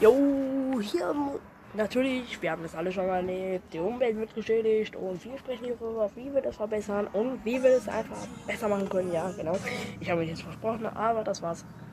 Jo, hier natürlich, wir haben das alle schon erlebt, die Umwelt wird geschädigt und wir sprechen hier darüber, wie wir das verbessern und wie wir das einfach besser machen können. Ja, genau. Ich habe mich jetzt versprochen, aber das war's.